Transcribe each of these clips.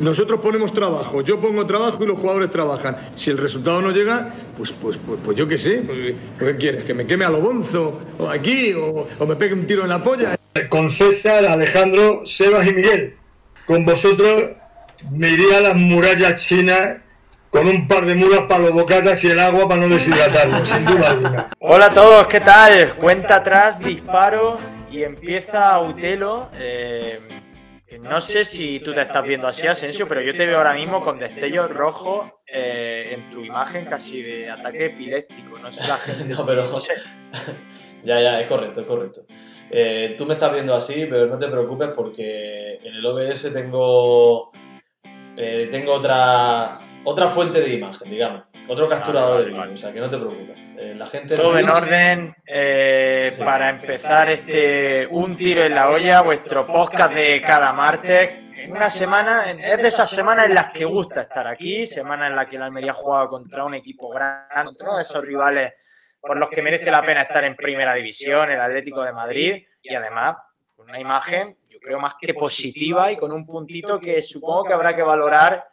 Nosotros ponemos trabajo, yo pongo trabajo y los jugadores trabajan. Si el resultado no llega, pues, pues, pues, pues yo qué sé, pues, ¿qué quieres? ¿Que me queme a lo bonzo? ¿O aquí? O, ¿O me pegue un tiro en la polla? Con César, Alejandro, Sebas y Miguel. Con vosotros me iría a las murallas chinas con un par de mulas para los bocatas y el agua para no deshidratarlo, sin duda alguna. Hola a todos, ¿qué tal? Cuenta atrás, disparo y empieza Utelo. Eh, no sé si tú te estás viendo así, Asensio, pero yo te veo ahora mismo con destellos rojos eh, en tu imagen casi de ataque epiléptico. No sé la gente. No, pero- no sé. Ya, ya, es correcto, es correcto. Eh, tú me estás viendo así, pero no te preocupes porque en el OBS tengo, eh, tengo otra, otra fuente de imagen, digamos. Otro capturador Vale, de vale, vídeo, vale. o sea que no te preocupes. Eh, la gente Todo en orden eh, Sí. para empezar este Un tiro en la olla, vuestro podcast de cada martes. En una semana, es de esas semanas en las que gusta estar aquí, semana en la que la Almería juega contra un equipo grande, contra uno de esos rivales por los que merece la pena estar en primera división, el Atlético de Madrid, y además con una imagen, yo creo, más que positiva y con un puntito que supongo que habrá que valorar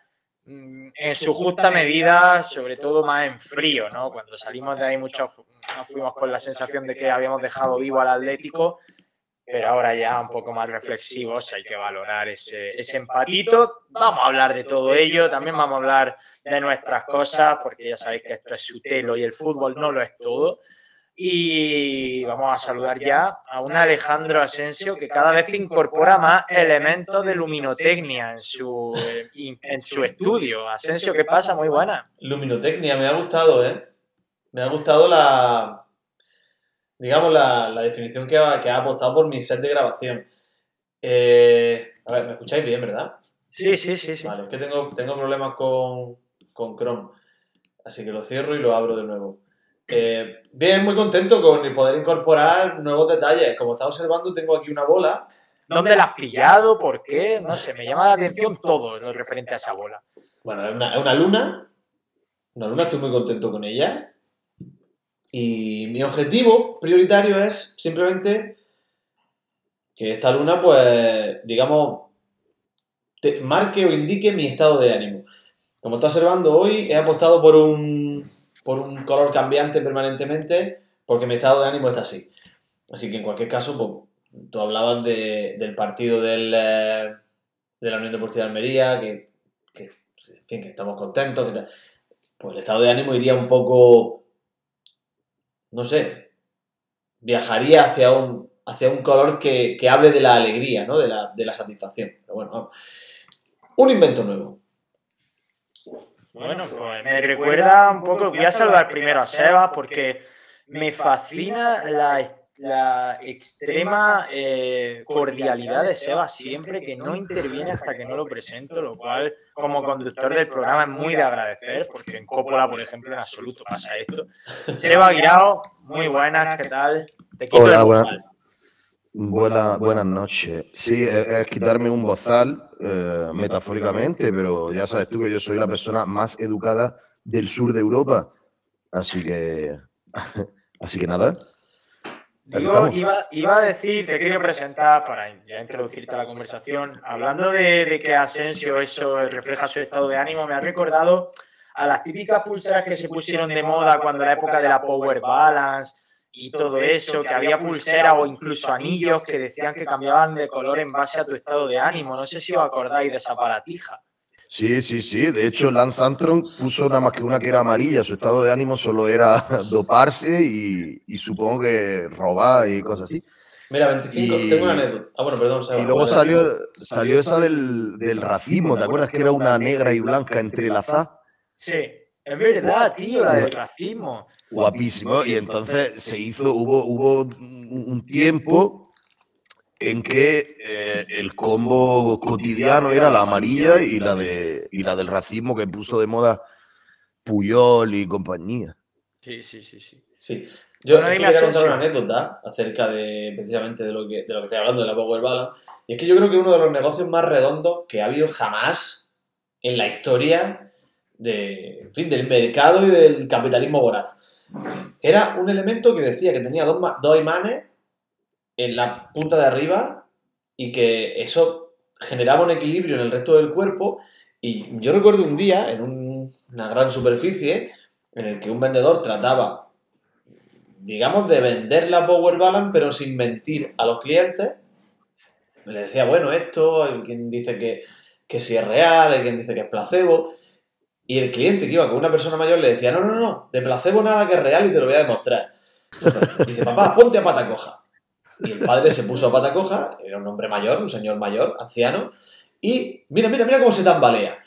en su justa medida, sobre todo más en frío, ¿no? Cuando salimos de ahí muchos nos fuimos con la sensación de que habíamos dejado vivo al Atlético, pero ahora ya un poco más reflexivos hay que valorar ese, ese empatito. Vamos a hablar de todo ello, también vamos a hablar de nuestras cosas, porque ya sabéis que esto es su telo y el fútbol no lo es todo. Y vamos a saludar ya a un Alejandro Asensio que cada vez incorpora más elementos de luminotecnia en su, in- en su estudio. Asensio, ¿qué pasa? Muy buena. Luminotecnia, me ha gustado, ¿eh? Me ha gustado la. Digamos, la, la definición que ha, que ha apostado por mi set de grabación. Eh, a ver, ¿me escucháis bien, verdad? Sí, sí, sí, sí. Vale, es que tengo, tengo problemas con, con Chrome. Así que lo cierro y lo abro de nuevo. Eh, bien, muy contento con poder incorporar nuevos detalles. Como está observando, tengo aquí una bola. ¿Dónde la has pillado? ¿Por qué? No sé, me llama la atención todo lo referente a esa bola. Bueno, es una, es una luna. Una luna, estoy muy contento con ella. Y mi objetivo prioritario es simplemente que esta luna, pues, digamos, te marque o indique mi estado de ánimo. Como está observando hoy, he apostado por un, por un color cambiante permanentemente porque mi estado de ánimo está así. Así que en cualquier caso, pues, tú hablabas de- del partido del, eh, de la Unión Deportiva de Almería, que, que, que estamos contentos, que pues el estado de ánimo iría un poco, no sé, viajaría hacia un, hacia un color que, que hable de la alegría, ¿no? de, la, de la satisfacción. Pero bueno, vamos. Un invento nuevo. Bueno, pues me recuerda un poco. Voy a saludar primero a Sebas porque me fascina la, la extrema eh, cordialidad de Sebas siempre que no interviene hasta que no lo presento, lo cual, como conductor del programa, es muy de agradecer porque en Coppola, por ejemplo, en absoluto pasa esto. Seba Guirao, muy buenas, ¿qué tal? Te quito Hola, buenas. Buena- buenas noches. Sí, es, es quitarme un bozal, eh, metafóricamente, pero ya sabes tú que yo soy la persona más educada del sur de Europa. Así que, así que nada. Iba, iba a decir, te quería presentar para ya introducirte a la conversación. Hablando de, de que Asensio eso refleja su estado de ánimo, me ha recordado a las típicas pulseras que se pusieron de moda cuando la época de la Power Balance y todo eso, que había pulseras o incluso anillos que decían que cambiaban de color en base a tu estado de ánimo. No sé si os acordáis de esa paratija. Sí, sí, sí. De hecho, Lance Armstrong puso nada más que una que era amarilla. Su estado de ánimo solo era doparse y, y supongo que robar y cosas así. Mira, 25, Y- tengo una anécdota. Ah, bueno, perdón, Seba. Y luego salió, salió esa del, del racismo. ¿Te acuerdas que era una negra y blanca entrelazada? Sí, es verdad, tío, la del racismo. guapísimo y entonces se hizo, hubo, hubo un tiempo en que eh, el combo cotidiano era la amarilla y la, de, y la del racismo que puso de moda Puyol y compañía. Sí, sí, sí, sí. Sí. Yo quería contar una anécdota acerca de precisamente de lo que, de lo que estoy hablando, de la Power Balance. Y es que yo creo que uno de los negocios más redondos que ha habido jamás en la historia de, en fin, del mercado y del capitalismo voraz. Era un elemento que decía que tenía dos, dos imanes en la punta de arriba y que eso generaba un equilibrio en el resto del cuerpo. Y yo recuerdo un día en un- una gran superficie en el que un vendedor trataba, digamos, de vender la Power Balance, pero sin mentir a los clientes. Le decía, bueno, esto, hay quien dice que, que si es real, hay quien dice que es placebo. Y el cliente que iba con una persona mayor le decía, no, no, no, de placebo nada que es real y te lo voy a demostrar. Dice, papá, ponte a pata coja. Y el padre se puso a pata coja, era un hombre mayor, un señor mayor, anciano, y mira, mira, mira cómo se tambalea.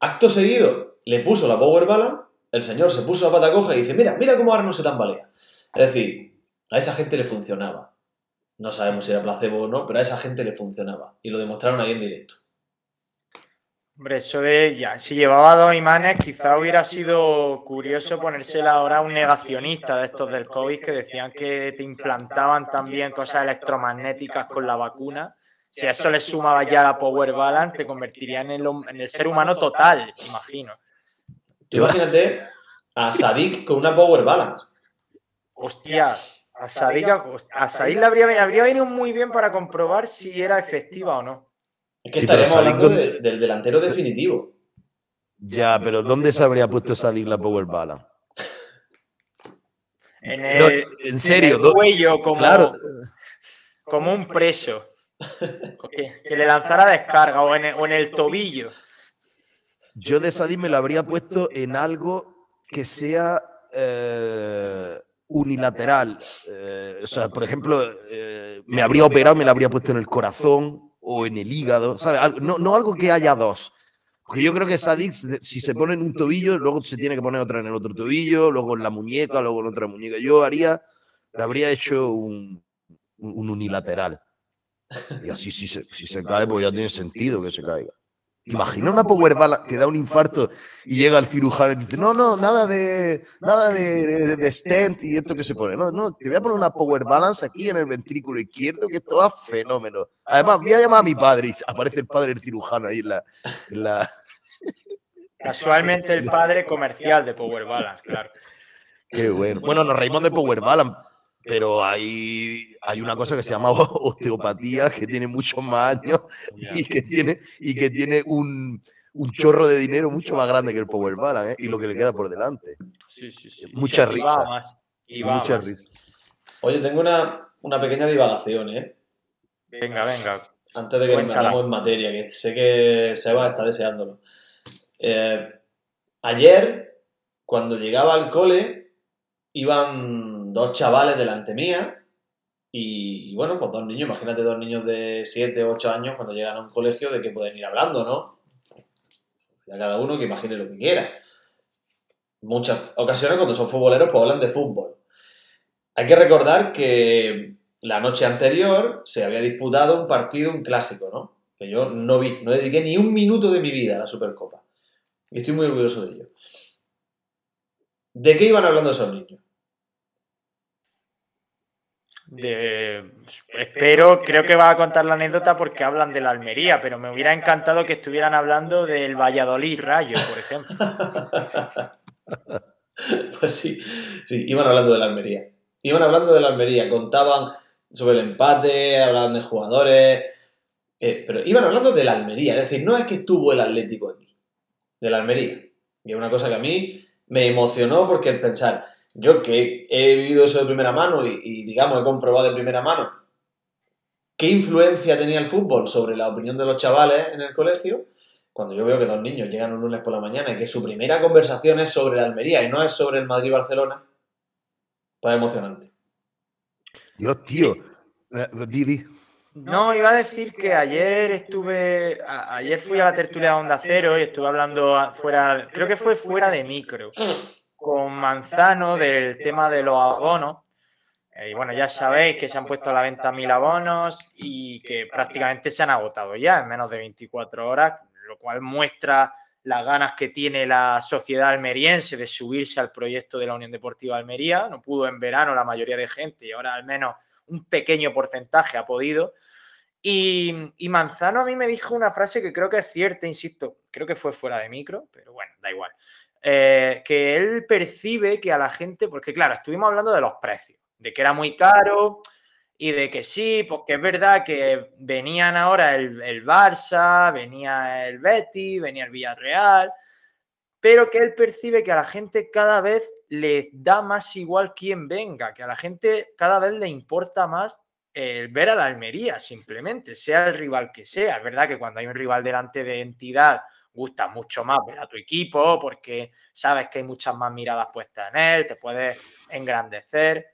Acto seguido, le puso la Power Balance, el señor se puso a pata coja y dice, mira, mira cómo ahora no se tambalea. Es decir, a esa gente le funcionaba. No sabemos si era placebo o no, pero a esa gente le funcionaba. Y lo demostraron ahí en directo. Hombre, eso de ya, si llevaba dos imanes, quizá hubiera sido curioso ponérsela ahora a un negacionista de estos del COVID que decían que te implantaban también cosas electromagnéticas con la vacuna. Si a eso le sumaba ya la Power Balance, te convertiría en el, hom- en el ser humano total, imagino. Tú imagínate a Sadik con una Power Balance. Hostia, a Sadik, a Sadik le habría, habría venido muy bien para comprobar si era efectiva o no. Es que Sí, estaríamos hablando ¿dónde- de- del delantero definitivo. Ya, pero ¿dónde se habría puesto Sadik la Power Balance? En No, el, en serio, en el ¿dó- cuello, como, Claro, como un preso. Que, que le lanzara descarga o en el, o en el tobillo. yo de Sadik me lo habría puesto en algo que sea eh, unilateral. Eh, o sea, por ejemplo, eh, me habría operado, me lo habría puesto en el corazón o en el hígado, ¿sabes? No, no algo que haya dos. Porque yo creo que Sadik, si se pone en un tobillo, luego se tiene que poner otra en el otro tobillo, luego en la muñeca, luego en otra muñeca. Yo haría, le habría hecho un, un unilateral. Y así, si se, si se cae, pues ya tiene sentido que se caiga. ¿Te imaginas una power bala que da un infarto y llega el cirujano y dice, no, no, nada de nada de, de- de stent y esto que se pone. No, no, te voy a poner una power balance aquí en el ventrículo izquierdo, que esto va fenómeno. Además, voy a llamar a mi padre y aparece el padre del cirujano ahí en la. en la- Casualmente el padre comercial de Power Balance, claro. Qué bueno. Bueno, nos reímos de power balance, pero hay, hay una cosa que se llama osteopatía, que tiene muchos más años y que tiene, y que tiene un, un chorro de dinero mucho más grande que el Power Balance ¿eh? y lo que le queda por delante. Sí, sí, sí. Mucha risa. y Mucha más. risa. Oye, tengo una, una pequeña divagación, ¿eh? Venga, venga. Antes de que nos metamos en materia, que sé que Seba está deseándolo. Eh, ayer, cuando llegaba al cole, iban dos chavales delante mía y, bueno, pues dos niños, imagínate dos niños de 7 o 8 años cuando llegan a un colegio de que pueden ir hablando, ¿no? Ya cada uno que imagine lo que quiera. Muchas ocasiones cuando son futboleros pues hablan de fútbol. Hay que recordar que la noche anterior se había disputado un partido, un clásico, ¿no? Que yo no vi, no dediqué ni un minuto de mi vida a la Supercopa. Y estoy muy orgulloso de ello. ¿De qué iban hablando esos niños? De- espero, creo que va a contar la anécdota porque hablan de la Almería, pero me hubiera encantado que estuvieran hablando del Valladolid Rayo, por ejemplo. Pues sí, sí, iban hablando de la Almería. Iban hablando de la Almería, contaban sobre el empate, hablaban de jugadores, eh, pero iban hablando de la Almería, es decir, no es que estuvo el Atlético aquí, de la Almería. Y es una cosa que a mí me emocionó porque el pensar, yo que he vivido eso de primera mano y, y, digamos he comprobado de primera mano qué influencia tenía el fútbol sobre la opinión de los chavales en el colegio, cuando yo veo que dos niños llegan un lunes por la mañana y que su primera conversación es sobre la Almería y no es sobre el Madrid-Barcelona, pues es emocionante. Dios, tío. Eh, Didi. No, iba a decir que ayer estuve, a- ayer fui a la tertulia de Onda Cero y estuve hablando a- fuera, creo que fue fuera de micro, con Manzano del tema de los abonos. Eh, Y bueno, ya sabéis que se han puesto a la venta mil abonos y que prácticamente se han agotado ya en menos de 24 horas, lo cual muestra las ganas que tiene la sociedad almeriense de subirse al proyecto de la Unión Deportiva Almería. No pudo en verano la mayoría de gente y ahora al menos un pequeño porcentaje ha podido. Y, y Manzano a mí me dijo una frase que creo que es cierta, insisto, creo que fue fuera de micro, pero bueno, da igual. Eh, que él percibe que a la gente, porque claro, estuvimos hablando de los precios, de que era muy caro y de que sí, porque es verdad que venían ahora el, el Barça, venía el Betis, venía el Villarreal, pero que él percibe que a la gente cada vez le da más igual quién venga, que a la gente cada vez le importa más el ver a la Almería, simplemente, sea el rival que sea. Es verdad que cuando hay un rival delante de entidad, gusta mucho más ver a tu equipo porque sabes que hay muchas más miradas puestas en él, te puedes engrandecer.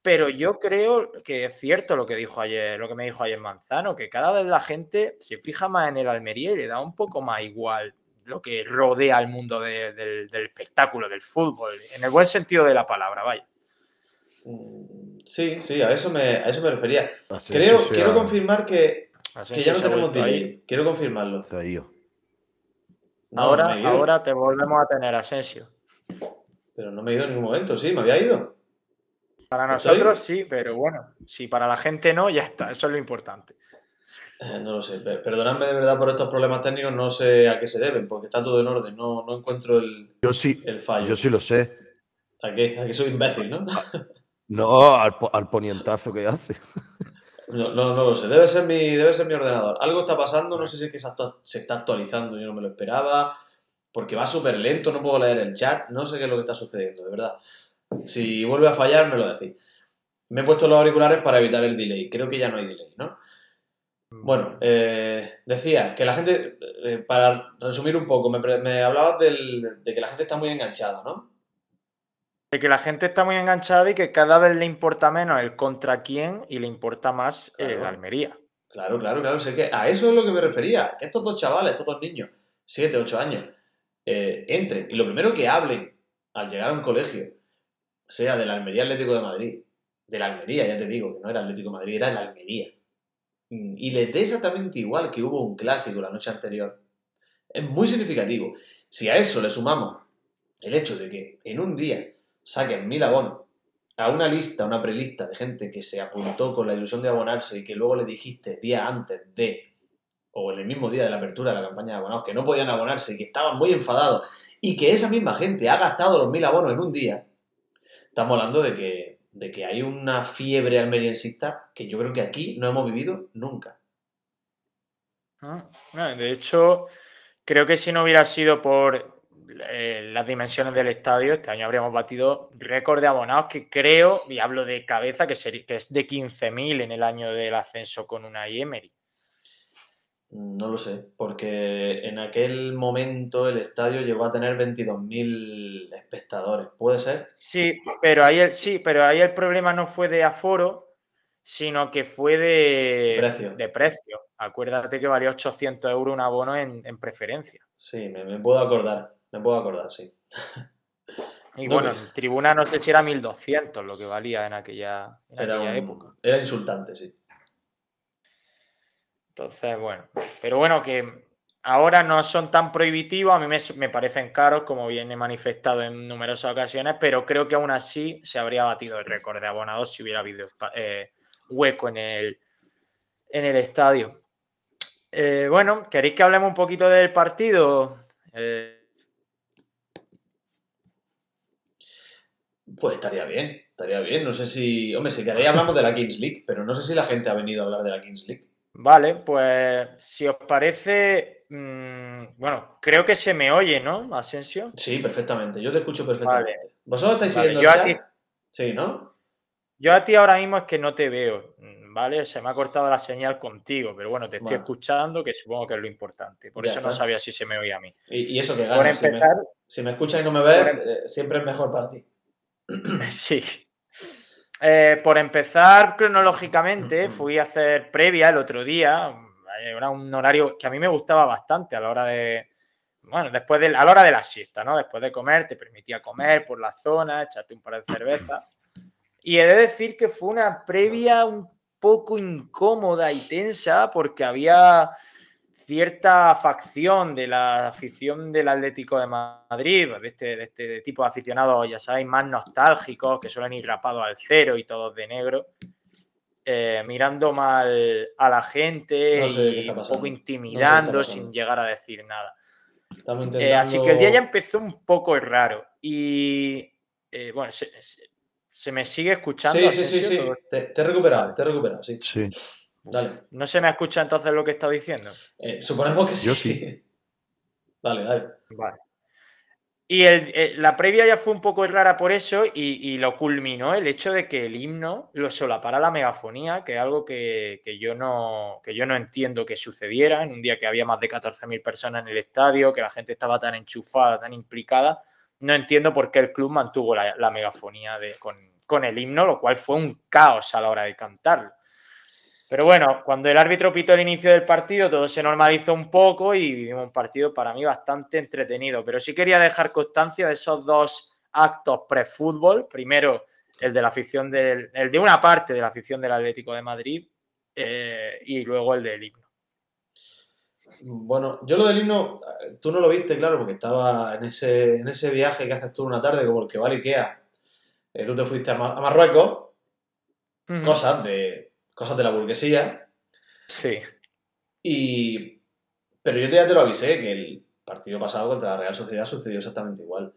Pero yo creo que es cierto lo que dijo ayer, lo que me dijo ayer Manzano, que cada vez la gente se fija más en el Almería y le da un poco más igual lo que rodea al mundo de- del, del espectáculo, del fútbol, en el buen sentido de la palabra, vaya. Mm, Sí, sí, a eso me, a eso me refería. Asensio Creo, quiero ha- confirmar que, Así que ya no tenemos delay. Quiero confirmarlo. se ha ido. No, ahora, no ahora te volvemos a tener Asensio. Pero no me he ido en ningún momento, sí, me había ido. Para ¿Estoy? nosotros sí, pero bueno, si para la gente no, ya está, eso es lo importante. Eh, no lo sé, per- perdonadme de verdad por estos problemas técnicos, no sé a qué se deben, porque está todo en orden, no, no encuentro el, Yo sí, el fallo. yo sí lo sé. ¿A qué? ¿A que soy imbécil, no? No, al, al ponientazo que hace. No, no, no lo sé, debe ser, mi, debe ser mi ordenador. Algo está pasando, no sé si es que se está, actualizando, yo no me lo esperaba, porque va súper lento, no puedo leer el chat, no sé qué es lo que está sucediendo, de verdad. Si vuelve a fallar, me lo decís. Me he puesto los auriculares para evitar el delay, creo que ya no hay delay, ¿no? Bueno, eh, decía que la gente, eh, para resumir un poco, me, me hablabas del- de que la gente está muy enganchada, ¿no? De que la gente está muy enganchada y que cada vez le importa menos el contra quién y le importa más el. Almería. Claro, claro, claro. Sé que a eso es lo que me refería. Que estos dos chavales, estos dos niños, 7, 8 años, eh, entren y lo primero que hablen al llegar a un colegio sea del Almería Atlético de Madrid, de la Almería, ya te digo, que no era Atlético de Madrid, era el Almería. Mm, Y les dé exactamente igual que hubo un clásico la noche anterior. Es muy significativo. Si a eso le sumamos el hecho de que en un día saquen mil abonos a una lista, una prelista de gente que se apuntó con la ilusión de abonarse y que luego le dijiste día antes de, o en el mismo día de la apertura de la campaña de abonados, que no podían abonarse y que estaban muy enfadados, y que esa misma gente ha gastado los mil abonos en un día, estamos hablando de que, de que hay una fiebre almeriensista que yo creo que aquí no hemos vivido nunca. Ah, De hecho, creo que si no hubiera sido por eh, las dimensiones del estadio, este año habríamos batido récord de abonados que creo, y hablo de cabeza, que, sería, que es de 15.000 en el año del ascenso con una Emery. No lo sé, porque en aquel momento el estadio llegó a tener 22.000 espectadores. ¿Puede ser? Sí, pero ahí el, sí, pero ahí el problema no fue de aforo, sino que fue de Precio. de precio. Acuérdate que valía 800 euros un abono en, en preferencia. Sí, me, me puedo acordar, me puedo acordar, sí. Y No, bueno, en tribuna no sé si era 1200 lo que valía en aquella, en Era, aquella un- época. era insultante, sí. Entonces, bueno, pero bueno, que ahora no son tan prohibitivos, a mí me, me parecen caros, como bien he manifestado en numerosas ocasiones, pero creo que aún así se habría batido el récord de abonados si hubiera habido eh, hueco en el, en el estadio. Eh, bueno, ¿queréis que hablemos un poquito del partido? Eh, Pues estaría bien, estaría bien. No sé si. Hombre, si queréis hablamos de la Kings League, pero no sé si la gente ha venido a hablar de la Kings League. vale, pues si os parece, mm, bueno, creo que se me oye, ¿no, Asensio? Sí, perfectamente. Yo te escucho perfectamente. ¿Vosotros estáis Vale, siguiendo yo el a ti-? Sí, ¿no? Yo a ti ahora mismo es que no te veo, mm, ¿vale? Se me ha cortado la señal contigo, pero bueno, te estoy escuchando, que supongo que es lo importante. Por Ya eso no sabía si se me oía a mí. Y, y eso que Por gana. Si me, empezar, si me escuchas y no me ves, Por em- eh, siempre es mejor para ti. sí. Eh, por empezar cronológicamente, fui a hacer previa el otro día. Era un horario que a mí me gustaba bastante a la hora de. Bueno, después de, a la hora de la siesta, ¿no? Después de comer, te permitía comer por la zona, echarte un par de cervezas. Y he de decir que fue una previa un poco incómoda y tensa porque había cierta facción de la afición del Atlético de Madrid, de este, de este tipo de aficionados, ya sabéis, más nostálgicos, que suelen ir rapados al cero y todos de negro, eh, mirando mal a la gente No sé qué y un poco No sé qué intimidando sin llegar a decir nada. Eh, así que el día ya empezó un poco raro. Y eh, bueno, se, se- ¿Se me sigue escuchando? Sí, sí, sí, sí. Todo- Te, te he recuperado, te he recuperado, sí. Sí. Dale. ¿No se me escucha entonces lo que está diciendo? Eh, suponemos que sí. Yo sí. Dale, dale. Vale. Y el- el- la previa ya fue un poco rara por eso y, y lo culminó el hecho de que el himno lo solapara la megafonía, que es algo que, que yo no, que yo no entiendo que sucediera en un día que había más de 14.000 personas en el estadio, que la gente estaba tan enchufada, tan implicada. No entiendo por qué el club mantuvo la, la megafonía de- con, con el himno, lo cual fue un caos a la hora de cantarlo. Pero bueno, cuando el árbitro pitó el inicio del partido, todo se normalizó un poco y vivimos un partido para mí bastante entretenido. Pero sí quería dejar constancia de esos dos actos pre-fútbol. Primero, el de la afición del, el de una parte de la afición del Atlético de Madrid eh, y luego el del himno. Bueno, yo lo del himno, eh, tú no lo viste, claro, porque estaba en ese, en ese viaje que haces tú una tarde, como el que va a Ikea. Eh, tú te fuiste a, Ma- a Marruecos, cosas de, cosas de la burguesía, Sí, y... Pero yo ya te lo avisé, que el partido pasado contra la Real Sociedad sucedió exactamente igual.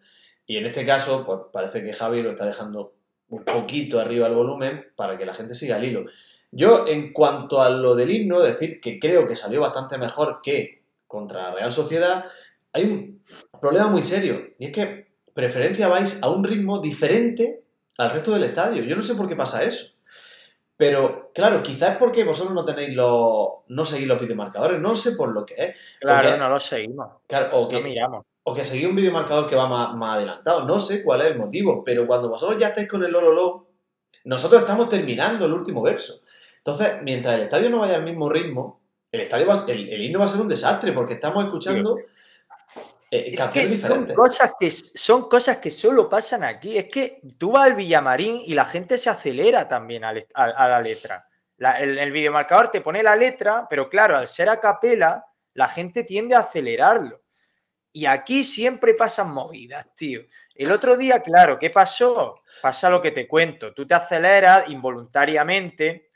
Y en este caso, pues parece que Javi lo está dejando un poquito arriba el volumen para que la gente siga el hilo. Yo, en cuanto a lo del himno, decir que creo que salió bastante mejor que contra la Real Sociedad, hay un problema muy serio. Y es que preferencia vais a un ritmo diferente al resto del estadio. Yo no sé por qué pasa eso. Pero, claro, quizás es porque vosotros no tenéis los. no seguís los videomarcadores. No sé por lo que es. claro, no lo seguimos, Claro, o no que, miramos. o que seguís un videomarcador que va más, más adelantado. No sé cuál es el motivo, pero cuando vosotros ya estáis con el Lololo, nosotros estamos terminando el último verso. Entonces, mientras el estadio no vaya al mismo ritmo, el estadio va, el, el himno va a ser un desastre porque estamos escuchando eh, Es que son cosas que son cosas que solo pasan aquí. Es que tú vas al Villamarín y la gente se acelera también a, a la letra. La- el, el videomarcador te pone la letra, pero claro, al ser a capela, la gente tiende a acelerarlo. Y aquí siempre pasan movidas, tío. El otro día, claro, ¿qué pasó? Pasa lo que te cuento. Tú te aceleras involuntariamente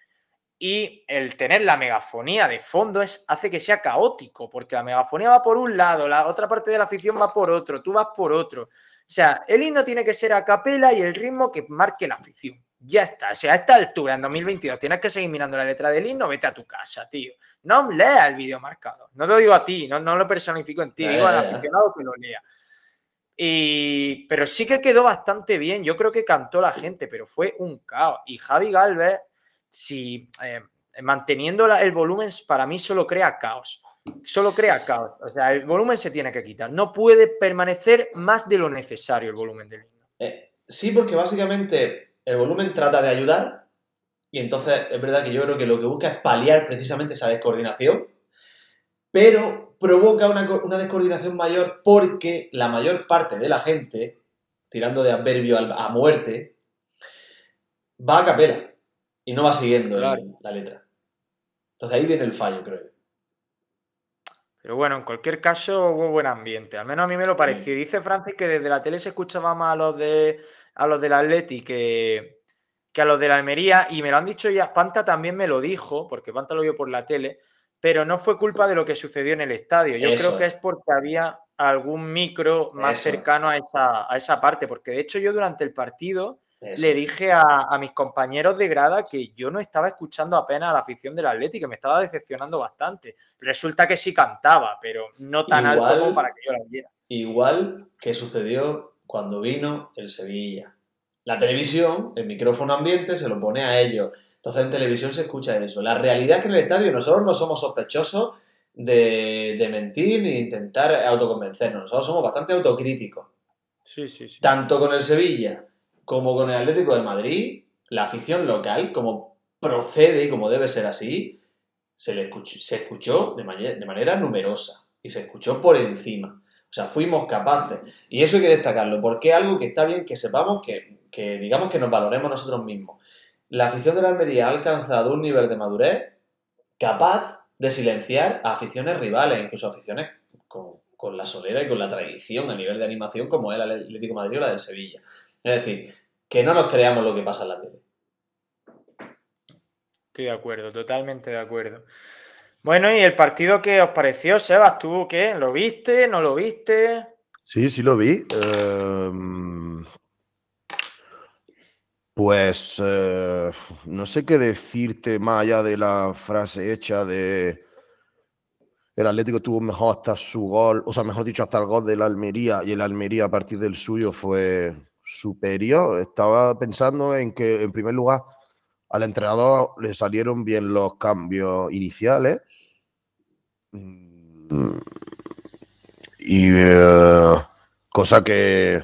y el tener la megafonía de fondo es, hace que sea caótico, porque la megafonía va por un lado, la otra parte de la afición va por otro, tú vas por otro. O sea, el himno tiene que ser a capela y el ritmo que marque la afición. Ya está. O sea, a esta altura, en 2022, tienes que seguir mirando la letra del himno, vete a tu casa, tío. No leas el vídeo marcado. No te lo digo a ti, no, no lo personifico en ti, digo al aficionado que lo lea. Y, pero sí que quedó bastante bien. Yo creo que cantó la gente, pero fue un caos. Y Javi Galvez, si eh, manteniendo el volumen, para mí solo crea caos. Solo crea caos. O sea, el volumen se tiene que quitar. No puede permanecer más de lo necesario el volumen del himno. Eh, sí, porque básicamente el volumen trata de ayudar y entonces es verdad que yo creo que lo que busca es paliar precisamente esa descoordinación, pero provoca una, una descoordinación mayor porque la mayor parte de la gente, tirando de adverbio al- a muerte, va a capela y no va siguiendo el- la letra. Entonces ahí viene el fallo, creo yo. Pero bueno, en cualquier caso hubo buen ambiente. Al menos a mí me lo pareció. Y Dice Francis que desde la tele se escuchaba más a los de a los del Atleti que, que a los de la Almería. Y me lo han dicho ya, Panta también me lo dijo, porque Panta lo vio por la tele, pero no fue culpa de lo que sucedió en el estadio. Yo Eso creo que es. porque había algún micro más Eso cercano a esa, a esa parte. Porque de hecho yo durante el partido Eso. le dije a, a mis compañeros de grada que yo no estaba escuchando apenas a la afición del Atleti, que me estaba decepcionando bastante. Resulta que sí cantaba, pero no tan Igual- alto como para que yo la oyera. Igual que sucedió cuando vino el Sevilla. La televisión, el micrófono ambiente, se lo pone a ellos. Entonces en televisión se escucha eso. La realidad es que en el estadio nosotros no somos sospechosos de, de mentir ni de intentar autoconvencernos. Nosotros somos bastante autocríticos. Sí, sí, sí. Tanto con el Sevilla como con el Atlético de Madrid, la afición local, como procede y como debe ser así, se, le escuchó, se escuchó de, de manera numerosa y se escuchó por encima. O sea, fuimos capaces. Y eso hay que destacarlo, porque es algo que está bien que sepamos que, que digamos que nos valoremos nosotros mismos. La afición de la Almería ha alcanzado un nivel de madurez capaz de silenciar a aficiones rivales, incluso aficiones con, con la solera y con la tradición a nivel de animación como es el Atlético de Madrid o la del Sevilla. Es decir, que no nos creamos lo que pasa en la tele. Estoy de acuerdo, totalmente de acuerdo. Bueno, ¿y el partido qué os pareció, Sebas? ¿Tú qué? ¿Lo viste? ¿No lo viste? Sí, sí lo vi. Em, Pues eh, no sé qué decirte más allá de la frase hecha de el Atlético tuvo mejor hasta su gol, o sea, mejor dicho, hasta el gol del Almería y el Almería a partir del suyo fue superior. Estaba pensando en que, en primer lugar, al entrenador le salieron bien los cambios iniciales. Mm, y eh, cosa que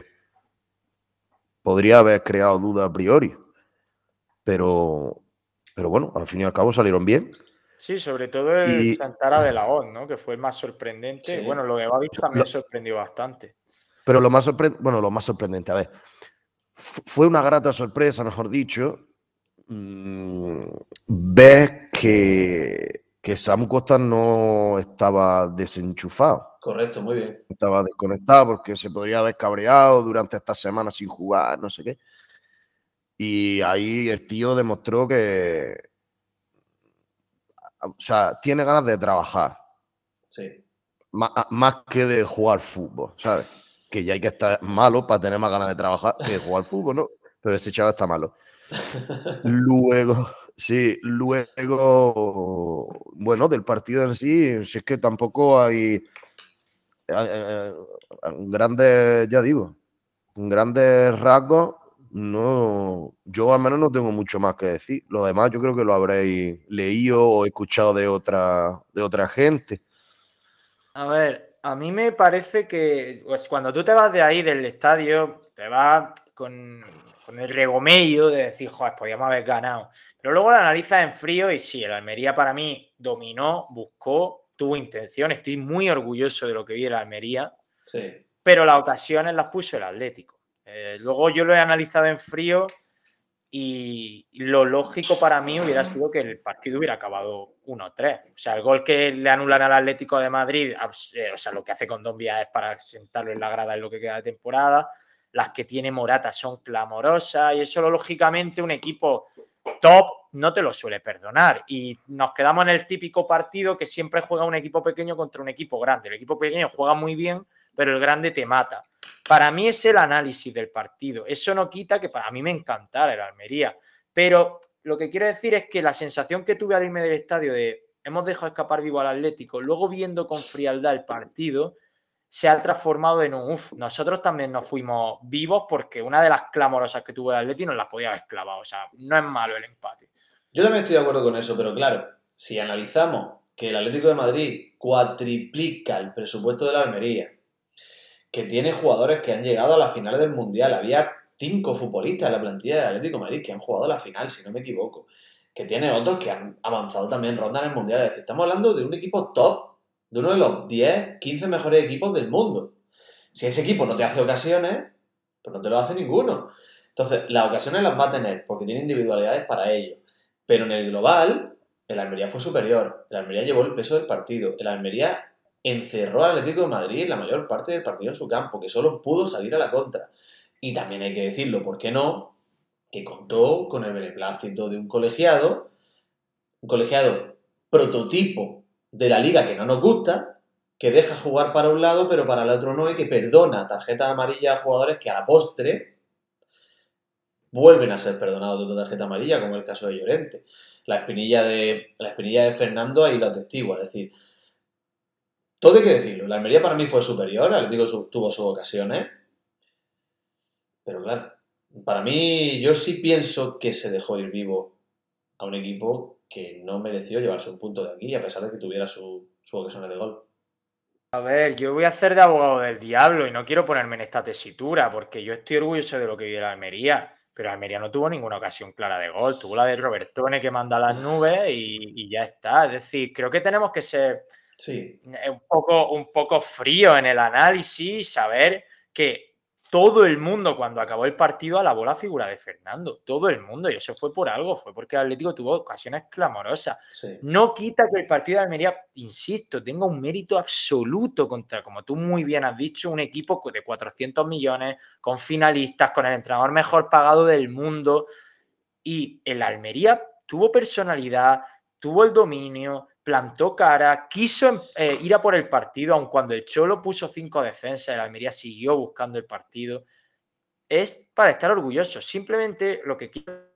podría haber creado duda a priori. Pero, pero bueno, al fin y al cabo salieron bien. Sí, sobre todo el Santara de la OZ, ¿no? Que fue el más sorprendente. Bueno, lo de Babich también sorprendió bastante. Pero lo más sorprendente, bueno, lo más sorprendente, a ver, fue una grata sorpresa, mejor dicho, mm, ver que, que Samu Costa no estaba desenchufado. Correcto, muy bien. Estaba desconectado porque se podría haber cabreado durante esta semana sin jugar, no sé qué. Y ahí el tío demostró que, o sea, tiene ganas de trabajar. Sí. más que de jugar fútbol, ¿sabes? Que ya hay que estar malo para tener más ganas de trabajar que de jugar fútbol, ¿no? Pero ese chaval está malo. Luego, sí, luego, bueno, del partido en sí, si es que tampoco hay eh, grandes, ya digo, grandes rasgos, no, yo al menos no tengo mucho más que decir. Lo demás yo creo que lo habréis leído o escuchado de otra, de otra gente. A ver, a mí me parece que pues, cuando tú te vas de ahí del estadio, te vas con, el regomello de decir, joder, podíamos haber ganado. Pero luego la analizas en frío y sí, el Almería para mí dominó, buscó, tuvo intención. Estoy muy orgulloso de lo que vi el Almería. Sí. Pero las ocasiones las puso el Atlético. Eh, luego yo lo he analizado en frío y lo lógico para mí hubiera sido que el partido hubiera acabado 1-3. O sea, el gol que le anulan al Atlético de Madrid, eh, o sea, lo que hace con Dombia es para sentarlo en la grada en lo que queda de temporada. Las que tiene Morata son clamorosas y eso, lógicamente, un equipo top no te lo suele perdonar. Y nos quedamos en el típico partido que siempre juega un equipo pequeño contra un equipo grande. El equipo pequeño juega muy bien, pero el grande te mata. Para mí es el análisis del partido. Eso no quita que para mí me encantara el Almería. Pero lo que quiero decir es que la sensación que tuve al irme del estadio de hemos dejado escapar vivo al Atlético, luego viendo con frialdad el partido, se ha transformado en un uff. Nosotros también nos fuimos vivos porque una de las clamorosas que tuvo el Atlético nos las podía haber clavado. O sea, no es malo el empate. Yo también estoy de acuerdo con eso, pero claro, si analizamos que el Atlético de Madrid cuatriplica el presupuesto de la Almería, que tiene jugadores que han llegado a la final del Mundial. Había cinco futbolistas en la plantilla del Atlético de Madrid que han jugado a la final, si no me equivoco. Que tiene otros que han avanzado también ronda en el Mundial. Es decir, estamos hablando de un equipo top, de uno de los 10, 15 mejores equipos del mundo. Si ese equipo no te hace ocasiones, pues no te lo hace ninguno. Entonces, las ocasiones las va a tener porque tiene individualidades para ello. Pero en el global, el Almería fue superior. El Almería llevó el peso del partido. El Almería encerró al Atlético de Madrid la mayor parte del partido en su campo, que solo pudo salir a la contra. Y también hay que decirlo, ¿por qué no? Que contó con el beneplácito de un colegiado, un colegiado prototipo de la liga que no nos gusta, que deja jugar para un lado, pero para el otro no, y que perdona tarjeta amarilla a jugadores que a la postre vuelven a ser perdonados de otra tarjeta amarilla, como el caso de Llorente. La espinilla de, la espinilla de Fernando ahí lo atestigua, es decir, todo hay que decirlo. La Almería para mí fue superior. El Atlético tuvo sus ocasiones. Pero claro, para mí yo sí pienso que se dejó ir vivo a un equipo que no mereció llevarse un punto de aquí a pesar de que tuviera su, su ocasión de gol. A ver, yo voy a hacer de abogado del diablo y no quiero ponerme en esta tesitura porque yo estoy orgulloso de lo que vive la Almería, pero Almería no tuvo ninguna ocasión clara de gol, tuvo la de Robertone que manda las nubes y ya está. Es decir, creo que tenemos que ser Sí. Un poco, un poco frío en el análisis, saber que todo el mundo cuando acabó el partido alabó la figura de Fernando, todo el mundo, y eso fue por algo, fue porque el Atlético tuvo ocasiones clamorosas. No quita que el partido de Almería, insisto, tenga un mérito absoluto contra, como tú muy bien has dicho, un equipo de 400 millones, con finalistas, con el entrenador mejor pagado del mundo, y el Almería tuvo personalidad, tuvo el dominio, plantó cara, quiso eh, ir a por el partido, aun cuando el Cholo puso cinco defensas, el Almería siguió buscando el partido. es para estar orgullosos. Simplemente lo que quieren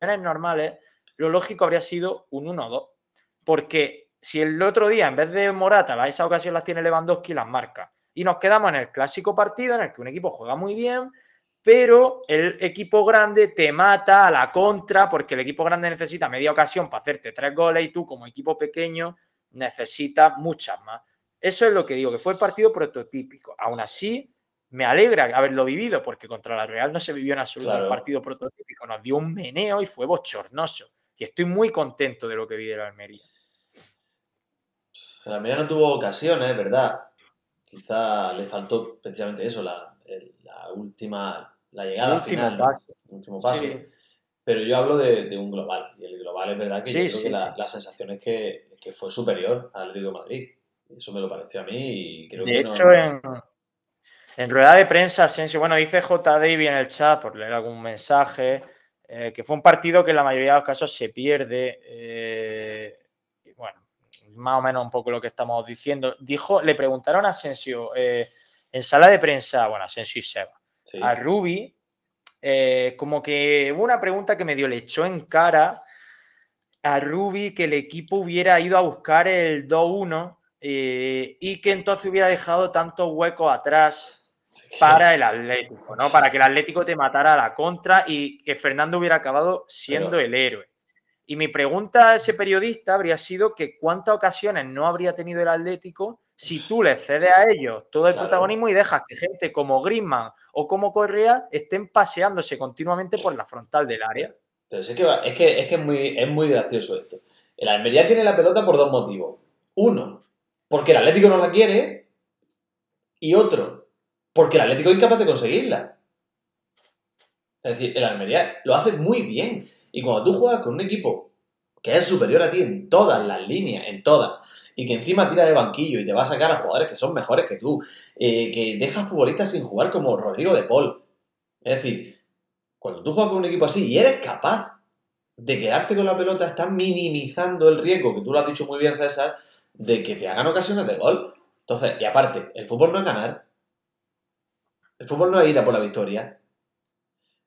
es normales, lo lógico habría sido un 1-2. Porque si el otro día, en vez de Morata, esa ocasión las tiene Lewandowski, las marca. Y nos quedamos en el clásico partido en el que un equipo juega muy bien, pero el equipo grande te mata a la contra porque el equipo grande necesita media ocasión para hacerte tres goles y tú como equipo pequeño necesitas muchas más. Eso es lo que digo, que fue el partido prototípico. Aún así, me alegra haberlo vivido porque contra la Real no se vivió en absoluto el partido prototípico. Nos dio un meneo y fue bochornoso. Y estoy muy contento de lo que vi de la Almería. La Almería no tuvo ocasiones, ¿verdad? Quizá le faltó precisamente eso, la, última, la llegada final. último pase. Pero yo hablo de, un global. Y el global es verdad que yo creo que la, sensación es que, fue superior al Atlético de Madrid. Eso me lo pareció a mí y creo de que hecho, en, en rueda de prensa, Asensio, bueno, dice J. Davy en el chat, por leer algún mensaje, eh, que fue un partido que en la mayoría de los casos se pierde. Eh, bueno, más o menos un poco lo que estamos diciendo. Dijo, le preguntaron a Asensio eh, en sala de prensa, bueno, Asensio y Seba, a Ruby, como que hubo una pregunta que medio le echó en cara a Ruby que el equipo hubiera ido a buscar el 2-1 y que entonces hubiera dejado tantos huecos atrás para el Atlético, ¿no? Para que el Atlético te matara a la contra y que Fernando hubiera acabado siendo el héroe. Y mi pregunta a ese periodista habría sido que cuántas ocasiones no habría tenido el Atlético si tú le cedes a ellos todo el protagonismo y dejas que gente como Griezmann o como Correa estén paseándose continuamente por la frontal del área. Pero es que, es, que, es, que es, muy, es muy gracioso esto. El Almería tiene la pelota por dos motivos. Uno, porque el Atlético no la quiere. Y otro, porque el Atlético es incapaz de conseguirla. Es decir, el Almería lo hace muy bien. Y cuando tú juegas con un equipo que es superior a ti en todas las líneas, en todas, y que encima tira de banquillo y te va a sacar a jugadores que son mejores que tú, eh, que dejan futbolistas sin jugar como Rodrigo de Paul. Es decir, cuando tú juegas con un equipo así y eres capaz de quedarte con la pelota, estás minimizando el riesgo, que tú lo has dicho muy bien, César, de que te hagan ocasiones de gol. Entonces, y aparte, el fútbol no es ganar, el fútbol no es ir a por la victoria.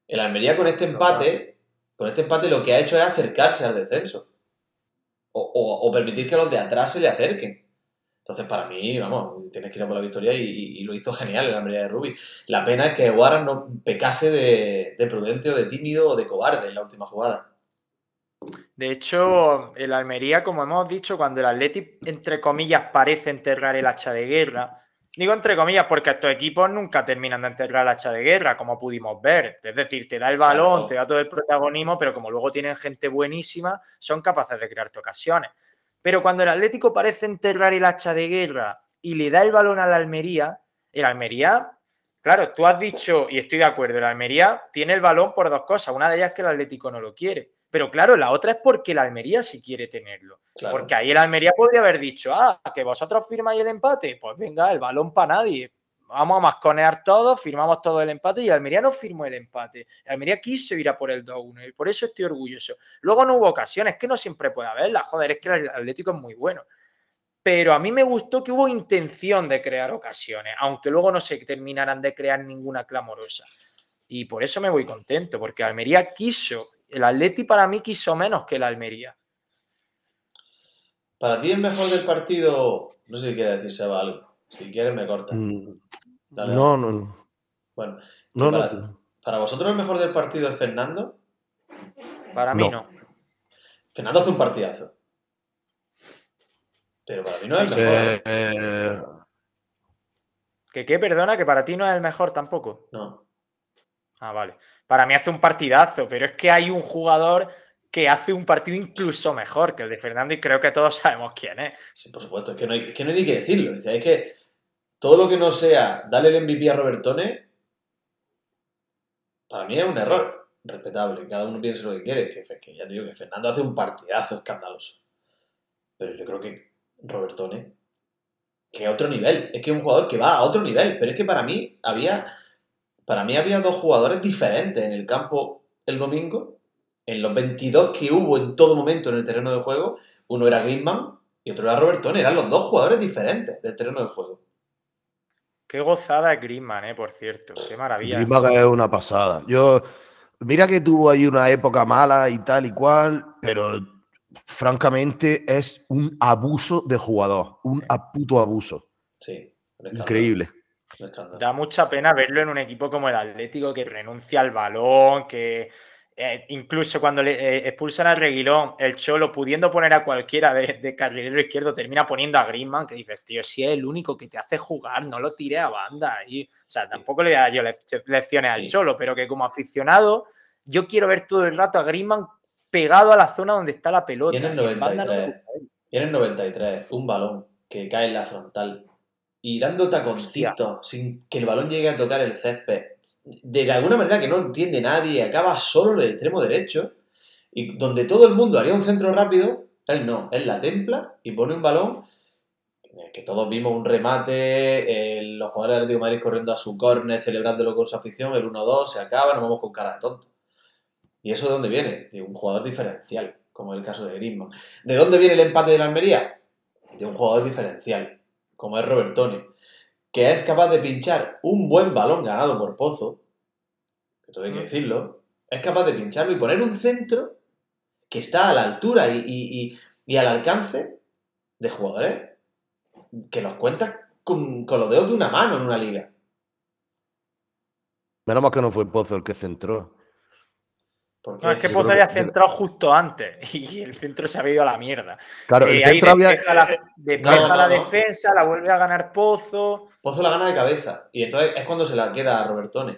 El Almería con este empate, con este empate lo que ha hecho es acercarse al descenso. O, permitir que los de atrás se le acerquen. Entonces, para mí, vamos, tienes que ir a por la victoria y, lo hizo genial el Almería de Rubi. La pena es que Guara no pecase de, prudente o de tímido o de cobarde en la última jugada. De hecho, el Almería, como hemos dicho, cuando el Atleti, entre comillas, parece enterrar el hacha de guerra, Digo entre comillas porque estos equipos nunca terminan de enterrar la hacha de guerra, como pudimos ver. Es decir, te da el balón, te da todo el protagonismo, pero como luego tienen gente buenísima, son capaces de crearte ocasiones. Pero cuando el Atlético parece enterrar el hacha de guerra y le da el balón a la Almería, el Almería, claro, tú has dicho, y estoy de acuerdo, el Almería tiene el balón por dos cosas. Una de ellas es que el Atlético no lo quiere. Pero claro, la otra es porque el Almería sí quiere tenerlo. Porque ahí el Almería podría haber dicho, ah, que vosotros firmáis el empate. Pues venga, el balón para nadie. Vamos a masconear todo, firmamos todo el empate y el Almería no firmó el empate. El Almería quiso ir a por el 2-1 y por eso estoy orgulloso. Luego no hubo ocasiones, que no siempre puede haberla. Joder, es que el Atlético es muy bueno. Pero a mí me gustó que hubo intención de crear ocasiones, aunque luego no se terminaran de crear ninguna clamorosa. Y por eso me voy contento, porque Almería quiso el Atleti para mí quiso menos que el Almería. Para ti el mejor del partido, no sé si quieres decir Seba algo. Si quieres me corta. Mm, no, no, no. Bueno, no, para, vosotros el mejor del partido es Fernando? Para mí no. Fernando hace un partidazo. Pero para mí no es el mejor. Eh, ¿Que qué? Perdona, que para ti no es el mejor tampoco. No. Ah, vale. Para mí hace un partidazo, pero es que hay un jugador que hace un partido incluso mejor que el de Fernando y creo que todos sabemos quién es. Sí, por supuesto, es que no hay, que ni que decirlo. Es que todo lo que no sea darle el MVP a Robertone, para mí es un error respetable. Cada uno piensa lo que quiere. Que, que ya te digo que Fernando hace un partidazo escandaloso. Pero yo creo que Robertone, que a otro nivel. Es que es un jugador que va a otro nivel. Pero es que para mí había para mí había dos jugadores diferentes en el campo el domingo. En los 22 que hubo en todo momento en el terreno de juego, uno era Griezmann y otro era Robertone. Eran los dos jugadores diferentes del terreno de juego. Qué gozada es Griezmann, eh, por cierto. Qué maravilla. Griezmann es una pasada. Yo, mira que tuvo ahí una época mala y tal y cual, pero francamente es un abuso de jugador, un puto abuso. Sí. Increíble. Da mucha pena verlo en un equipo como el Atlético que renuncia al balón, que eh, incluso cuando le eh, expulsan a Reguilón, el Cholo pudiendo poner a cualquiera de, de carrilero izquierdo termina poniendo a Griezmann, que dices, tío, si es el único que te hace jugar, no lo tire a banda. Y, o sea, tampoco le da yo lec- lecciones al Sí. Cholo, pero que como aficionado, yo quiero ver todo el rato a Griezmann pegado a la zona donde está la pelota. Y en el Y en banda no me 93. gusta él. Y en el 93, un balón que cae en la frontal y dando taconcitos sin que el balón llegue a tocar el césped, de alguna manera que no entiende nadie, acaba solo en el extremo derecho y donde todo el mundo haría un centro rápido, él no, él la templa y pone un balón que todos vimos un remate, los jugadores del Atlético de Madrid corriendo a su córner, celebrándolo con su afición, el 1-2, se acaba, nos vamos con cara de tonto. ¿Y eso de dónde viene? De un jugador diferencial, como el caso de Griezmann. ¿De dónde viene el empate de la Almería? De un jugador diferencial, como es Robertone, que es capaz de pinchar un buen balón ganado por Pozo, que todo hay que Mm. decirlo, es capaz de pincharlo y poner un centro que está a la altura y, y- y- y al alcance de jugadores que los cuentas con, con los dedos de una mano en una liga. Menos mal que no fue Pozo el que centró. Porque No, es que Pozo que- había centrado justo antes y el centro se había ido a la mierda. Claro, Eh, el ahí centro había. despeja la, despeja No, no, la no. defensa, la vuelve a ganar Pozo. Pozo la gana de cabeza y entonces es cuando se la queda a Robertone.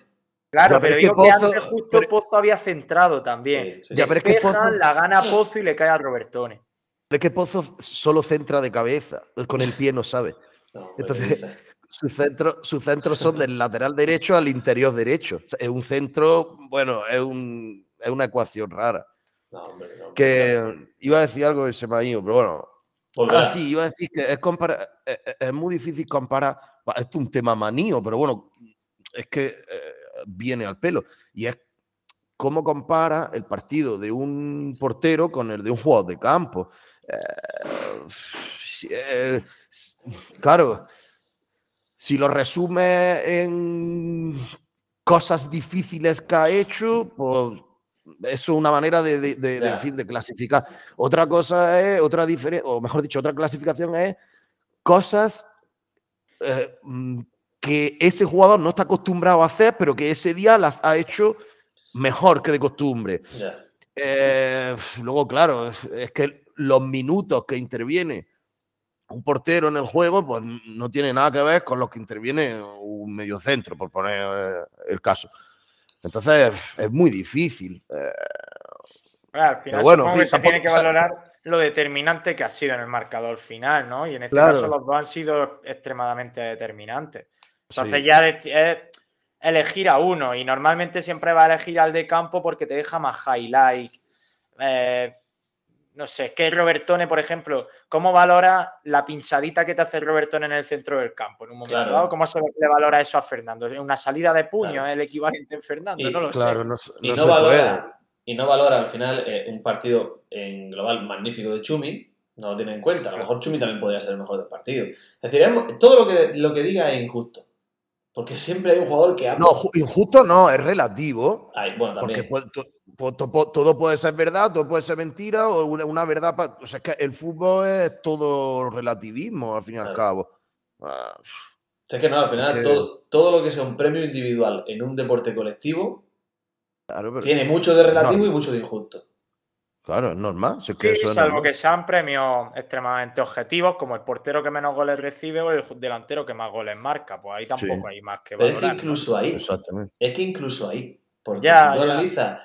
Claro, Ya, pero pero que digo que Pozo- antes justo pero- Pozo había centrado también. Sí, sí, Ya, sí. pero es que Pozo- la gana Pozo y le cae a Robertone. Es que Pozo solo centra de cabeza, con el pie no sabe. No, Entonces-. Sus centros sus centros son del lateral derecho al interior derecho. O sea, es un centro, bueno, es, un, es una ecuación rara. No, hombre, no. Que iba a decir algo y se me ha ido, pero bueno. Volverá. Ah, sí, iba a decir que es, compara- es, es- es muy difícil comparar. Esto es un tema manío, pero bueno, es que eh, viene al pelo. Y es cómo compara el partido de un portero con el de un jugador de campo. Eh, eh, claro, si lo resume en cosas difíciles que ha hecho, pues es una manera de, de- de- de, Ya. en fin, de clasificar. Otra cosa es, otra diferencia, o mejor dicho, otra clasificación es cosas eh, mm, que ese jugador no está acostumbrado a hacer, pero que ese día las ha hecho mejor que de costumbre. Eh, luego, claro, es, es que los minutos que interviene un portero en el juego, pues no tiene nada que ver con los que interviene un mediocentro, por poner eh, el caso. Entonces, es muy difícil. Eh, al final Pero bueno, supongo que se tiene que valorar lo determinante que ha sido en el marcador final, ¿no? Y en este Claro. caso los dos han sido extremadamente determinantes. Entonces sí. ya es, es elegir a uno y normalmente siempre va a elegir al de campo porque te deja más highlight. Eh, no sé, es que Robertone, por ejemplo, ¿cómo valora la pinchadita que te hace Robertone en el centro del campo en un momento Claro. dado? ¿Cómo se le valora eso a Fernando? ¿Una salida de puño Claro. es el equivalente en Fernando? Y- no lo Claro, sé. no, Y no puede. valora, y no valora al final eh, un partido en global magnífico de Chumi, no lo tiene en cuenta. A lo mejor Chumi también podría ser el mejor del partido. Es decir, todo lo que, lo que diga es injusto. Porque siempre hay un jugador que ha... No, ju- injusto no, es relativo. Ay, bueno, Porque también. todo puede ser verdad, todo puede ser mentira, o una, una verdad. pa- o sea, es que el fútbol es todo relativismo, al fin y al cabo. Ah, Es que no, al final que- todo, todo lo que sea un premio individual en un deporte colectivo claro, pero- tiene mucho de relativo No. y mucho de injusto. Claro, es normal. si es que Sí, eso es salvo normal. que sean premios extremadamente objetivos, como el portero que menos goles recibe o el delantero que más goles marca. Pues ahí tampoco hay más que Pero es que valorar. incluso ahí, Exactamente. es que incluso ahí, porque Ya, si tú ya. analizas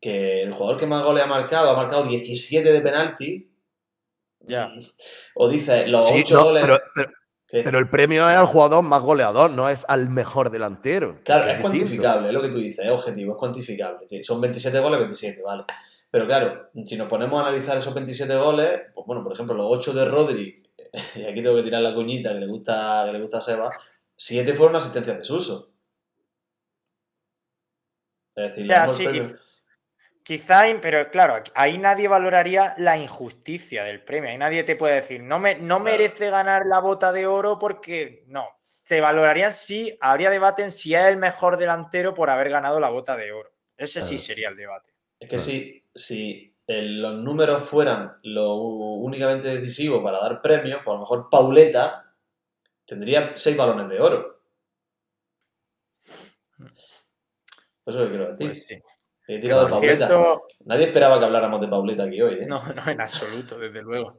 que el jugador que más goles ha marcado ha marcado 17 de penalti, Ya. o dices los Sí, 8 no, goles... pero, pero- ¿qué? pero el premio es al jugador más goleador, no es al mejor delantero. Claro, es distinto. cuantificable, es lo que tú dices, es objetivo, es cuantificable. Son 27 goles, 27, vale. Pero claro, si nos ponemos a analizar esos 27 goles, pues bueno, por ejemplo, los 8 de Rodri, y aquí tengo que tirar la cuñita que le gusta, que le gusta a Seba, 7 fueron asistencias de Suso. Es decir, Ya, sí, premio- Quizá, pero claro, ahí nadie valoraría la injusticia del premio. Ahí nadie te puede decir, no, me, no Claro. merece ganar la bota de oro porque no. se valoraría si habría debate en si es el mejor delantero por haber ganado la bota de oro. Ese sí Claro. sería el debate. Es que si, si el- los números fueran lo únicamente decisivo para dar premios, pues a lo mejor Pauleta tendría seis balones de oro. Eso es lo que quiero decir. Pues sí. He tirado de Pauleta. cierto, Nadie esperaba que habláramos de Pauleta aquí hoy, ¿eh? No, no, en absoluto, desde luego.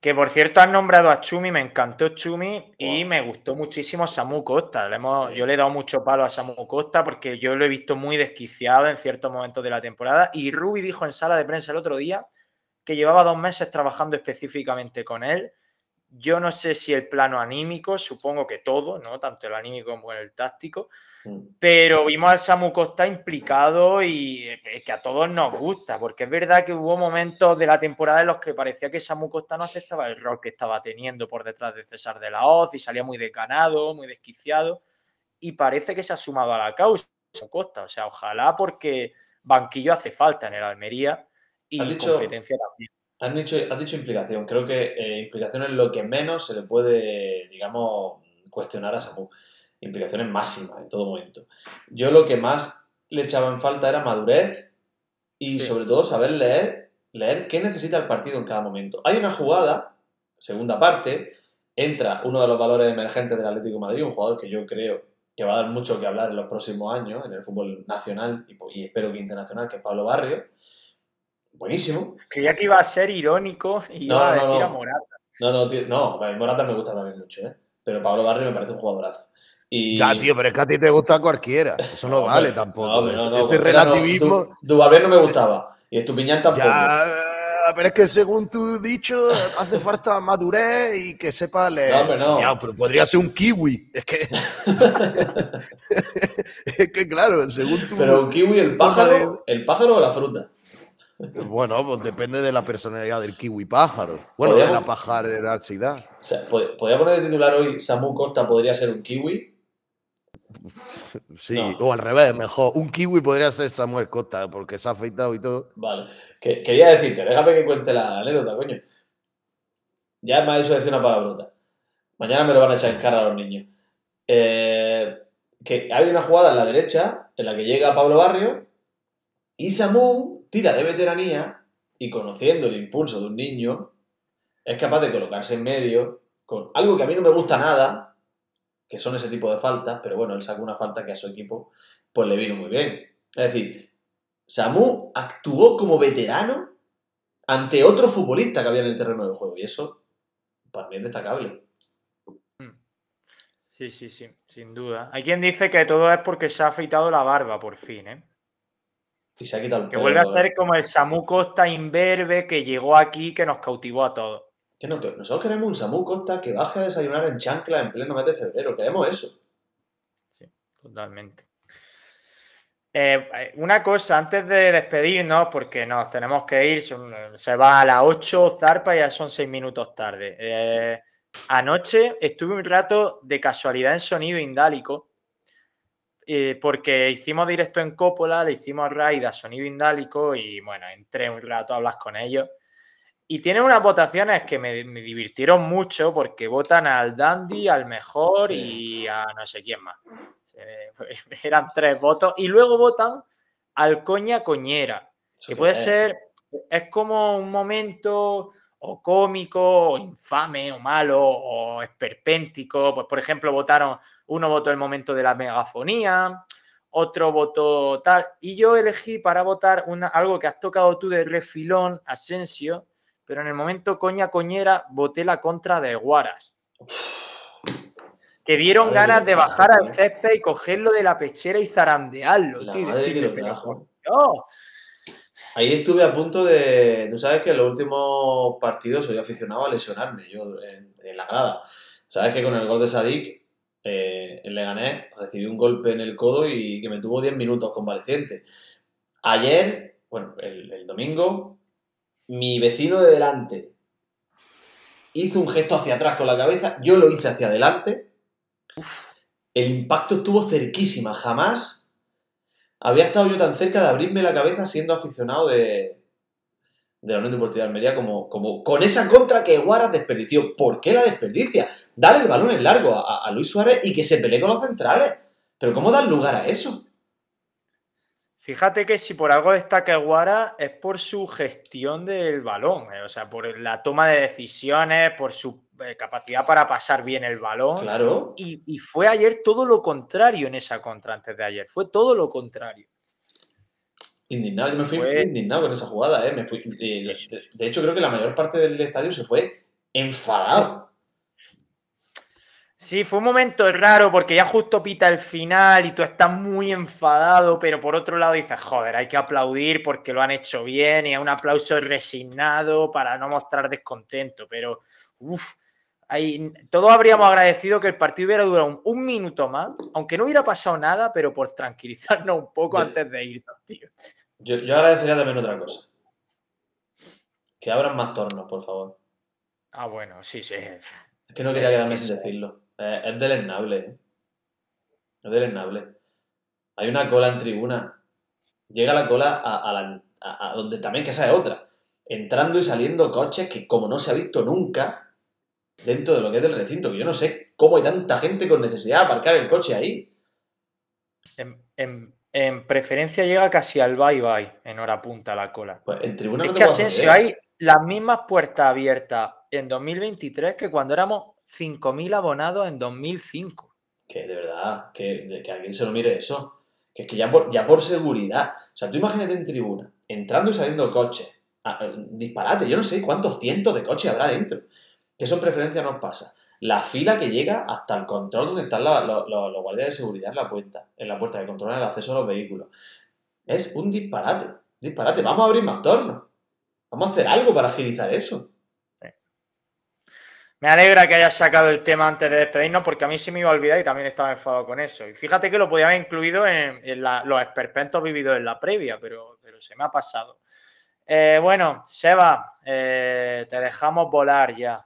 Que por cierto han nombrado a Chumi, me encantó Chumi y me gustó muchísimo Samu Costa. Le hemos- Sí. Yo le he dado mucho palo a Samu Costa porque yo lo he visto muy desquiciado en ciertos momentos de la temporada. Y Rubi dijo en sala de prensa el otro día que llevaba dos meses trabajando específicamente con él. Yo no sé si el plano anímico, supongo que todo, ¿no? Tanto el anímico como el táctico, Mm. pero vimos al Samu Costa implicado y eh, que a todos nos gusta, porque es verdad que hubo momentos de la temporada en los que parecía que Samu Costa no aceptaba el rol que estaba teniendo por detrás de César de la Hoz y salía muy desganado, muy desquiciado, y parece que se ha sumado a la causa Samu Costa. O sea, ojalá porque banquillo hace falta en el Almería y dicho- competencia también. Has dicho, has dicho implicación. Creo que eh, implicación es lo que menos se le puede, digamos, cuestionar a Samu. Implicación es máxima en todo momento. Yo lo que más le echaba en falta era madurez y Sí. sobre todo saber leer, leer qué necesita el partido en cada momento. Hay una jugada, segunda parte, entra uno de los valores emergentes del Atlético de Madrid, un jugador que yo creo que va a dar mucho que hablar en los próximos años en el fútbol nacional y, y espero que internacional, que es Pablo Barrio. Buenísimo. Creía que iba a ser irónico y No, iba a no, decir no. a Morata. No, no, tío, no, vale, Morata me gusta también mucho, ¿eh? Pero Pablo Barrio me parece un jugadorazo. Y... Ya, tío, pero es que a ti te gusta cualquiera. Eso no, vale hombre, tampoco. no, hombre, no, Ese- relativismo. Du- Duvalier no me gustaba. Y Estupiñán tampoco. Ya, pero es que según tu dicho, hace falta madurez y que sepa leer. No, hombre, no. Ya, pero podría ser un kiwi. Es que. es que, claro, según tu. Pero un kiwi, el pájaro, el pájaro o la fruta. Bueno, pues depende de la personalidad del kiwi pájaro. Bueno, de la pajarerosidad. O sea, pod- podría poner de titular hoy Samu Costa podría ser un kiwi. Sí, No. o al revés, mejor. Un kiwi podría ser Samuel Costa, porque se ha afeitado y todo. Vale. Que- quería decirte, déjame que cuente la anécdota, coño. Ya me ha dicho decir una palabrota. Mañana me lo van a echar en cara a los niños. Eh, que hay una jugada en la derecha en la que llega Pablo Barrio y Samu tira de veteranía y conociendo el impulso de un niño es capaz de colocarse en medio con algo que a mí no me gusta nada, que son ese tipo de faltas, pero bueno, él sacó una falta que a su equipo pues le vino muy bien. Es decir, Samu actuó como veterano ante otro futbolista que había en el terreno de juego y eso para mí es destacable. Sí, sí, sí, sin duda. Hay quien dice que todo es porque se ha afeitado la barba por fin, ¿eh? Y se ha quitado el Que pelo, vuelve a ser como el Samu Costa imberbe que llegó aquí que nos cautivó a todos. Que no, que nosotros queremos un Samu Costa que baje a desayunar en chancla en pleno mes de febrero. Queremos eso. Totalmente. Eh, eh, una cosa, antes de despedirnos, porque nos tenemos que ir, son- se va a las 8, zarpa, ya son 6 minutos tarde. Eh, anoche estuve un rato de casualidad en sonido indálico, eh, porque hicimos directo en Coppola, le hicimos raid a sonido indálico y bueno, entré un rato a hablar con ellos. Y tienen unas votaciones que me, me divirtieron mucho porque votan al Dandy, al mejor Sí. y a no sé quién más. Eh, eran tres votos. Y luego votan al Coña Coñera, que puede ser, es como un momento o cómico, o infame, o malo, o esperpéntico. Pues, por ejemplo, votaron, uno votó el momento de la megafonía, otro votó tal. Y yo elegí para votar una, algo que has tocado tú de refilón, Asensio, pero en el momento coña coñera voté la contra de Guaras. Que dieron Madre ganas de bajar al césped y cogerlo de la pechera y zarandearlo. La tío. Ahí estuve a punto de. Tú sabes que en los últimos partidos soy aficionado a lesionarme yo en, en la grada. Sabes que con el gol de Sadik, eh, en Leganés, recibí un golpe en el codo y que me tuvo 10 minutos convaleciente. Ayer, bueno, el, el domingo, mi vecino de delante hizo un gesto hacia atrás con la cabeza, yo lo hice hacia adelante. El impacto estuvo cerquísima, jamás había estado yo tan cerca de abrirme la cabeza siendo aficionado de, de la Unión Deportiva de Almería como, como con esa contra que Guara desperdició. ¿Por qué la desperdicia? Dar el balón en largo a, Luis Suárez y que se pelee con los centrales. Pero ¿cómo dar lugar a eso? Fíjate que si por algo destaca Guara es por su gestión del balón, eh, o sea, por la toma de decisiones, por su capacidad para pasar bien el balón. Claro. Y, y fue ayer todo lo contrario en esa contra antes de ayer, fue todo lo contrario. Indignado, yo me fui Fue- indignado con esa jugada, ¿eh? Me fui, eh, de, de hecho, creo que la mayor parte del estadio se fue enfadado. Sí, fue un momento raro porque ya justo pita el final y tú estás muy enfadado, pero por otro lado dices, joder, hay que aplaudir porque lo han hecho bien y es un aplauso resignado para no mostrar descontento, pero uff, todos habríamos agradecido que el partido hubiera durado un, un minuto más, aunque no hubiera pasado nada, pero por tranquilizarnos un poco Yo- antes de irnos, tío. Yo, yo agradecería también otra cosa. Que abran más tornos, por favor. Ah, bueno, sí, sí. Es que no quería quedarme que sin decirlo. Eh, es deleznable. ¿eh? Es deleznable. Hay una cola en tribuna. Llega la cola a, a la- a- a donde también que esa es otra. Entrando y saliendo coches que como no se ha visto nunca dentro de lo que es del recinto. Que yo no sé cómo hay tanta gente con necesidad de aparcar el coche ahí. En, en- en preferencia llega casi al bye bye en hora punta la cola. Pues en tribuna Es no te que Asensio, hay las mismas puertas abiertas en 2023 que cuando éramos 5.000 abonados en 2005. Que de verdad, que, que alguien se lo mire eso. Que es que ya por, ya por seguridad. O sea, tú imagínate en tribuna, entrando y saliendo coches. Ah, disparate, yo no sé cuántos cientos de coches habrá dentro. Que eso en preferencia nos pasa. La fila que llega hasta el control donde están los guardias de seguridad en la puerta, en la puerta que controlan el acceso a los vehículos. Es un disparate. Disparate. Vamos a abrir más tornos. Vamos a hacer algo para agilizar eso. Me alegra que hayas sacado el tema antes de despedirnos porque a mí se me iba a olvidar y también estaba enfadado con eso. Y fíjate que lo podía haber incluido en, los esperpentos vividos en la previa, pero, pero se me ha pasado. Eh, bueno, Seba, eh, te dejamos volar ya.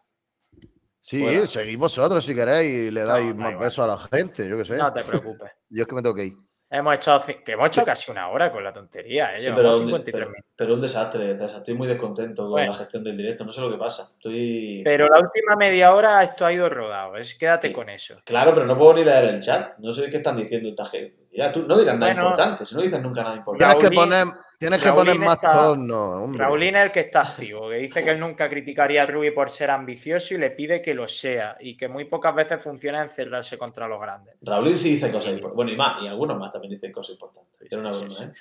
Sí, Fuera. seguid vosotros si queréis y le No, dais da más igual. besos a la gente, yo qué sé. No te preocupes. Yo es que me tengo que ir. Hemos hecho, que hemos hecho casi una hora con la tontería, ¿eh? Sí, pero, 53 pero, minutos. pero un desastre. Estoy muy descontento con Bueno. la gestión del directo. No sé lo que pasa. Estoy. Pero la última media hora esto ha ido rodado, es quédate Sí. con eso. Claro, pero no puedo ni leer el chat. No sé qué están diciendo esta gente. Ya, tú no dirás nada Bueno. importante. Si no dices nunca nada Tienes importante. que Raulín- poner, tienes que Raulín poner más está- torno, hombre. Raulín es el que está activo, que dice que él nunca criticaría a Rubi por ser ambicioso y le pide que lo sea, y que muy pocas veces funciona encerrarse contra los grandes. Raulín sí dice cosas importantes. Bueno, y más, y algunos más también dicen cosas importantes. Era una Sí, broma, sí, ¿eh?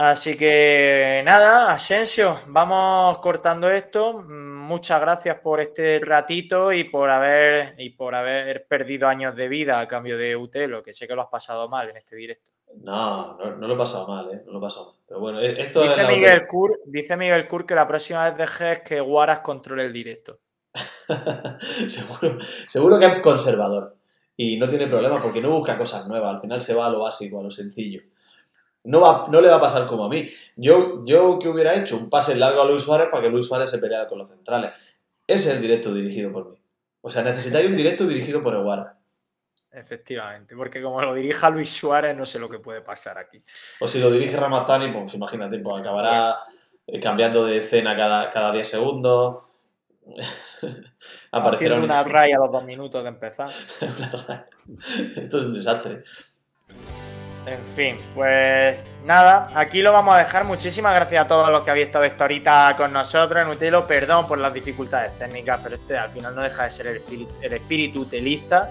Así que nada, Asensio, vamos cortando esto. Muchas gracias por este ratito y por haber y por haber perdido años de vida a cambio de Utelo, que sé que lo has pasado mal en este directo. No, no, no lo he pasado mal, ¿eh? No lo he pasado mal. Pero bueno, e- esto es Dice la Miguel Kur, dice Miguel Kur que la próxima vez dejes que Guaras controle el directo. seguro, seguro que es conservador. Y no tiene problema porque no busca cosas nuevas. Al final se va a lo básico, a lo sencillo. No, va, no le va a pasar como a mí. Yo, yo que hubiera hecho un pase largo a Luis Suárez para que Luis Suárez se peleara con los centrales. Ese es el directo dirigido por mí. O sea, necesitáis un directo dirigido por Eguara. Efectivamente, porque como lo dirija Luis Suárez, no sé lo que puede pasar aquí. O si lo dirige Ramazani, pues imagínate, pues acabará eh, cambiando de escena cada, cada 10 segundos. Aparecerá un... una raya a los dos minutos de empezar. Esto es un desastre. En fin, pues nada, aquí lo vamos a dejar. Muchísimas gracias a todos los que habéis estado esta horita con nosotros en Utelo. Perdón por las dificultades técnicas, pero este al final no deja de ser el espíritu, el espíritu utelista.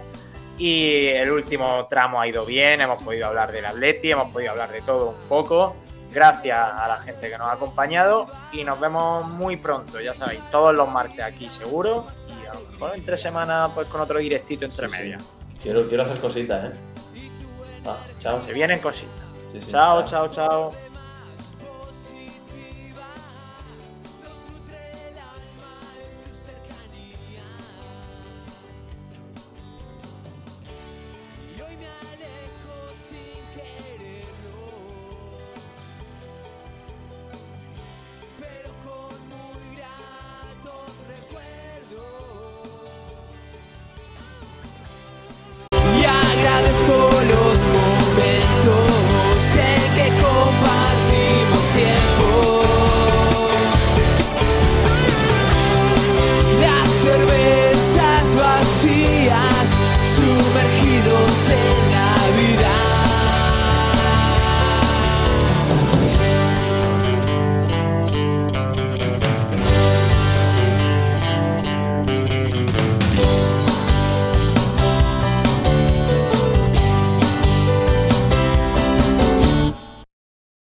Y el último tramo ha ido bien, hemos podido hablar del Atleti, hemos podido hablar de todo un poco. Gracias a la gente que nos ha acompañado y nos vemos muy pronto, ya sabéis, todos los martes aquí seguro y a lo mejor entre semanas pues con otro directito entre Sí, sí. medias. Quiero, quiero hacer cositas, ¿eh? Ah, chao. Se vienen cositas. Sí, chao, chao, chao.